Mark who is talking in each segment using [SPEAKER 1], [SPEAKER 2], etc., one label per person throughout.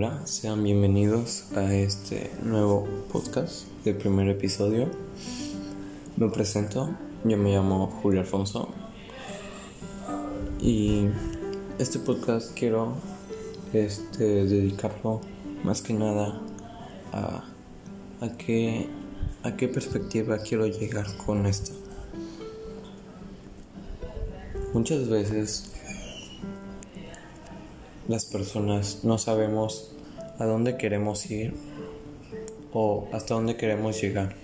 [SPEAKER 1] Hola, sean bienvenidos a este nuevo podcast, el primer episodio. Me presento, yo me llamo Julio Alfonso y este podcast quiero este, dedicarlo más que nada a, a, qué, a qué perspectiva quiero llegar con esto. Muchas veces las personas no sabemos a dónde queremos ir o hasta dónde queremos llegar.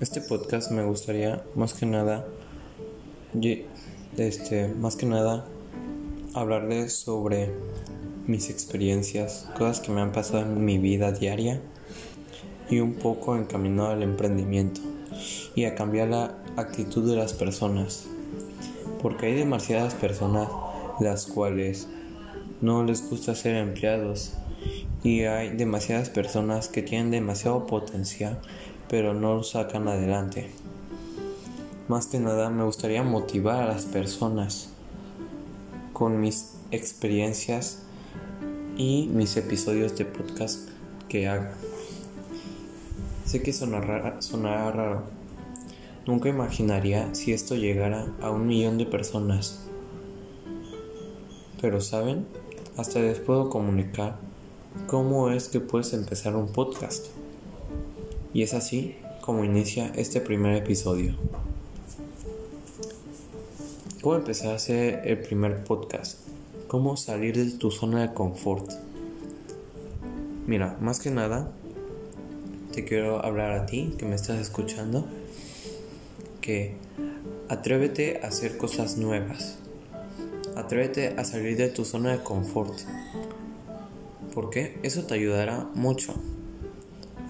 [SPEAKER 1] Este podcast me gustaría más que nada este más que nada hablarles sobre mis experiencias, cosas que me han pasado en mi vida diaria y un poco encaminado al emprendimiento y a cambiar la actitud de las personas. Porque hay demasiadas personas las cuales no les gusta ser empleados y hay demasiadas personas que tienen demasiado potencial pero no lo sacan adelante. Más que nada me gustaría motivar a las personas con mis experiencias y mis episodios de podcast que hago. Sé que sonará, raro. Nunca imaginaría si esto llegara a un millón de personas. Pero saben, hasta les puedo comunicar cómo es que puedes empezar un podcast. Y es así como inicia este primer episodio. ¿Cómo empezar a hacer el primer podcast? ¿Cómo salir de tu zona de confort? Mira, más que nada, te quiero hablar a ti que me estás escuchando, que atrévete a hacer cosas nuevas Atrévete a salir de tu zona de confort. porque Eso te ayudará mucho.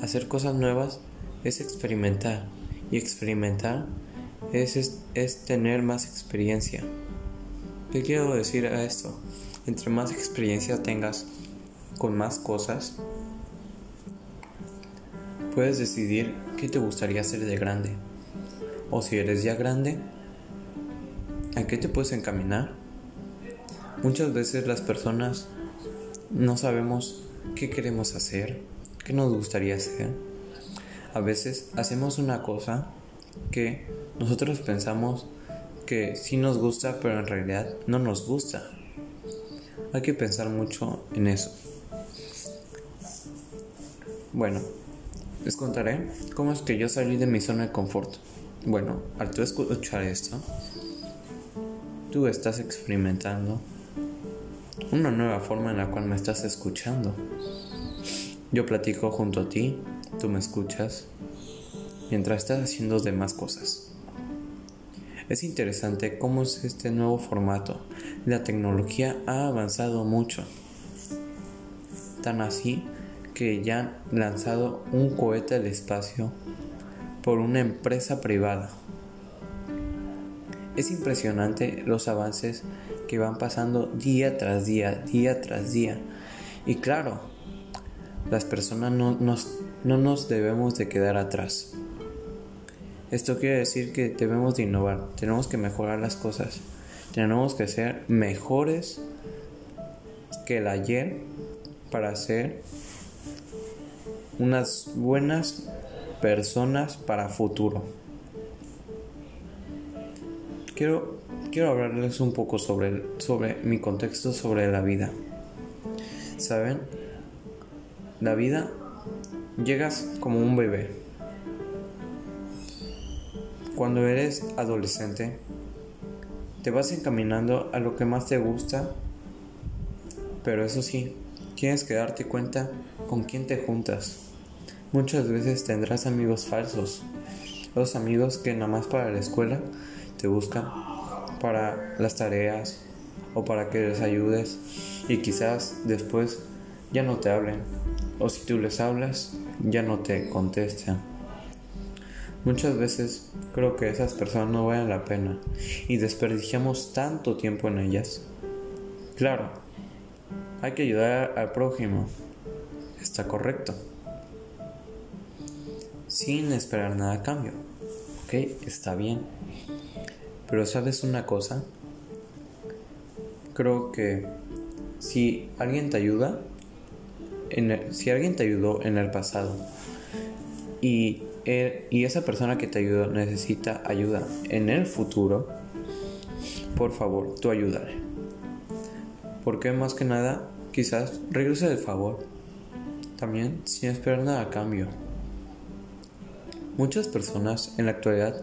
[SPEAKER 1] Hacer cosas nuevas es experimentar. Y experimentar es, es, tener más experiencia. ¿Qué quiero decir a esto? Entre más experiencia tengas con más cosas, puedes decidir qué te gustaría hacer de grande. O si eres ya grande, ¿a qué te puedes encaminar? Muchas veces las personas no sabemos qué queremos hacer, qué nos gustaría hacer. A veces hacemos una cosa que nosotros pensamos que sí nos gusta, pero en realidad no nos gusta. Hay que pensar mucho en eso. Bueno, les contaré cómo es que yo salí de mi zona de confort. Bueno, al escuchar esto, tú estás experimentando una nueva forma en la cual me estás escuchando. Yo platico junto a ti, tú me escuchas, mientras estás haciendo demás cosas. Es interesante cómo es este nuevo formato. La tecnología ha avanzado mucho. Tan así que ya han lanzado un cohete al espacio por una empresa privada. Es impresionante los avances que van pasando día tras día, día tras día. Y claro, las personas no nos, no nos debemos de quedar atrás. Esto quiere decir que debemos de innovar, tenemos que mejorar las cosas, tenemos que ser mejores que el ayer para ser unas buenas personas para futuro. Quiero quiero hablarles un poco sobre, sobre mi contexto sobre la vida. ¿Saben? La vida llegas como un bebé. Cuando eres adolescente, te vas encaminando a lo que más te gusta, pero eso sí, tienes que darte cuenta con quién te juntas. Muchas veces tendrás amigos falsos, los amigos que nada más para la escuela te buscan para las tareas o para que les ayudes y quizás después ya no te hablen o si tú les hablas ya no te contestan. Muchas veces creo que esas personas no valen la pena y desperdiciamos tanto tiempo en ellas. Claro, hay que ayudar al prójimo, está correcto, sin esperar nada a cambio, ok, está bien. Pero sabes una cosa, creo que si alguien te ayuda, en si alguien te ayudó en el pasado y, y esa persona que te ayudó necesita ayuda en el futuro, por favor, tú ayúdale. Porque más que nada, quizás regrese el favor. También sin esperar nada a cambio. Muchas personas en la actualidad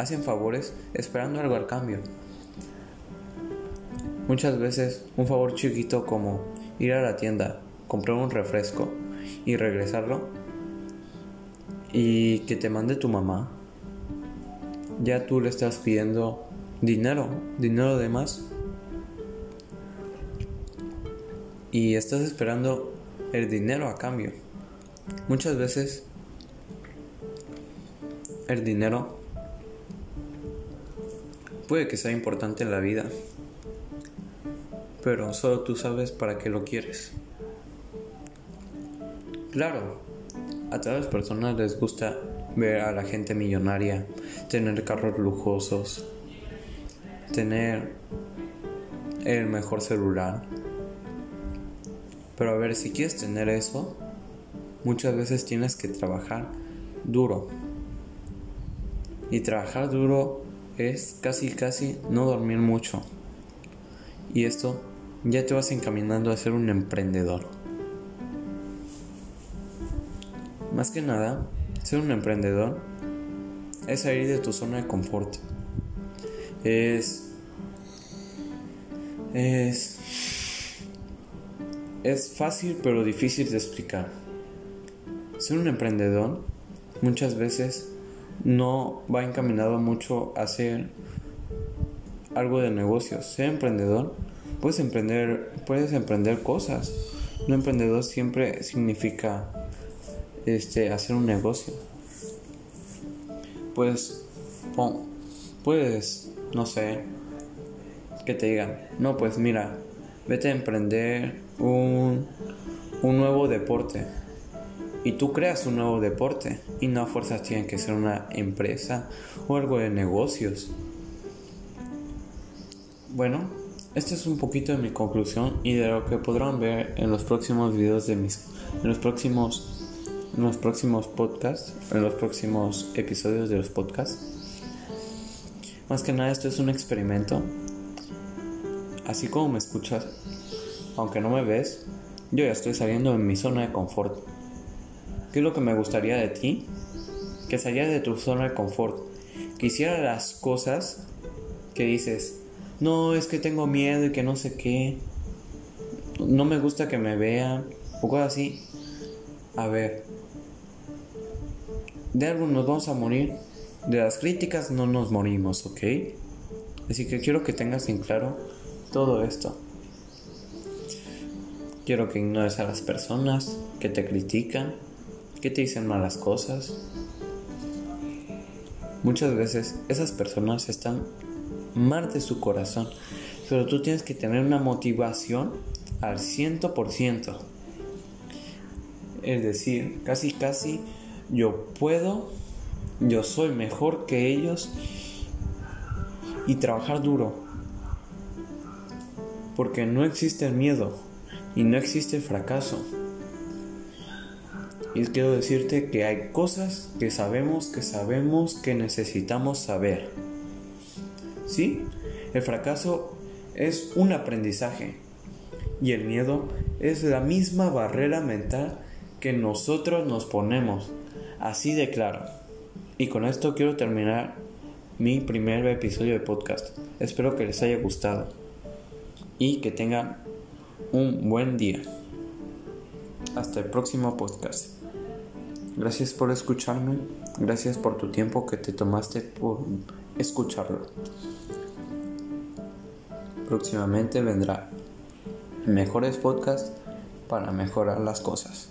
[SPEAKER 1] hacen favores esperando algo al cambio. Muchas veces un favor chiquito como ir a la tienda, comprar un refresco y regresarlo y que te mande tu mamá, ya tú le estás pidiendo dinero, dinero de más. Y estás esperando el dinero a cambio. Muchas veces el dinero puede que sea importante en la vida, pero solo tú sabes para qué lo quieres. Claro, a todas las personas les gusta ver a la gente millonaria, tener carros lujosos, tener el mejor celular. Pero a ver, si quieres tener eso, muchas veces tienes que trabajar duro. Y trabajar duro es casi casi no dormir mucho. Y esto ya te vas encaminando a ser un emprendedor. Más que nada, ser un emprendedor es salir de tu zona de confort. Es es es fácil pero difícil de explicar. Ser un emprendedor muchas veces no va encaminado mucho a hacer algo de negocios. Ser emprendedor, puedes emprender, puedes emprender cosas. Un emprendedor siempre significa este, hacer un negocio. Pues, puedes, no sé, que te digan, no, pues mira, vete a emprender un, un nuevo deporte y tú creas un nuevo deporte y no a fuerzas tienen que ser una empresa o algo de negocios. Bueno, esta es un poquito de mi conclusión y de lo que podrán ver en los próximos videos de mis en los próximos en los próximos podcasts, en los próximos episodios de los podcasts. Más que nada esto es un experimento. Así como me escuchas, aunque no me ves, yo ya estoy saliendo de mi zona de confort. ¿Qué es lo que me gustaría de ti? Que salieras de tu zona de confort. Que hicieras las cosas que dices, no, es que tengo miedo y que no sé qué. No me gusta que me vean. O cosas así. A ver. De algo nos vamos a morir. De las críticas no nos morimos, ¿ok? Así que quiero que tengas en claro todo esto. Quiero que ignores a las personas que te critican, que te dicen malas cosas. Muchas veces esas personas están mal de su corazón, pero tú tienes que tener una motivación al 100%. Es decir, casi casi yo puedo, yo soy mejor que ellos y trabajar duro. Porque no existe el miedo y no existe el fracaso. Y quiero decirte que hay cosas que sabemos, que sabemos, que necesitamos saber. ¿Sí? El fracaso es un aprendizaje y el miedo es la misma barrera mental que nosotros nos ponemos. Así de claro. Y con esto quiero terminar mi primer episodio de podcast. Espero que les haya gustado y que tengan un buen día. Hasta el próximo podcast. Gracias por escucharme. Gracias por tu tiempo que te tomaste por escucharlo. Próximamente vendrá mejores podcasts para mejorar las cosas.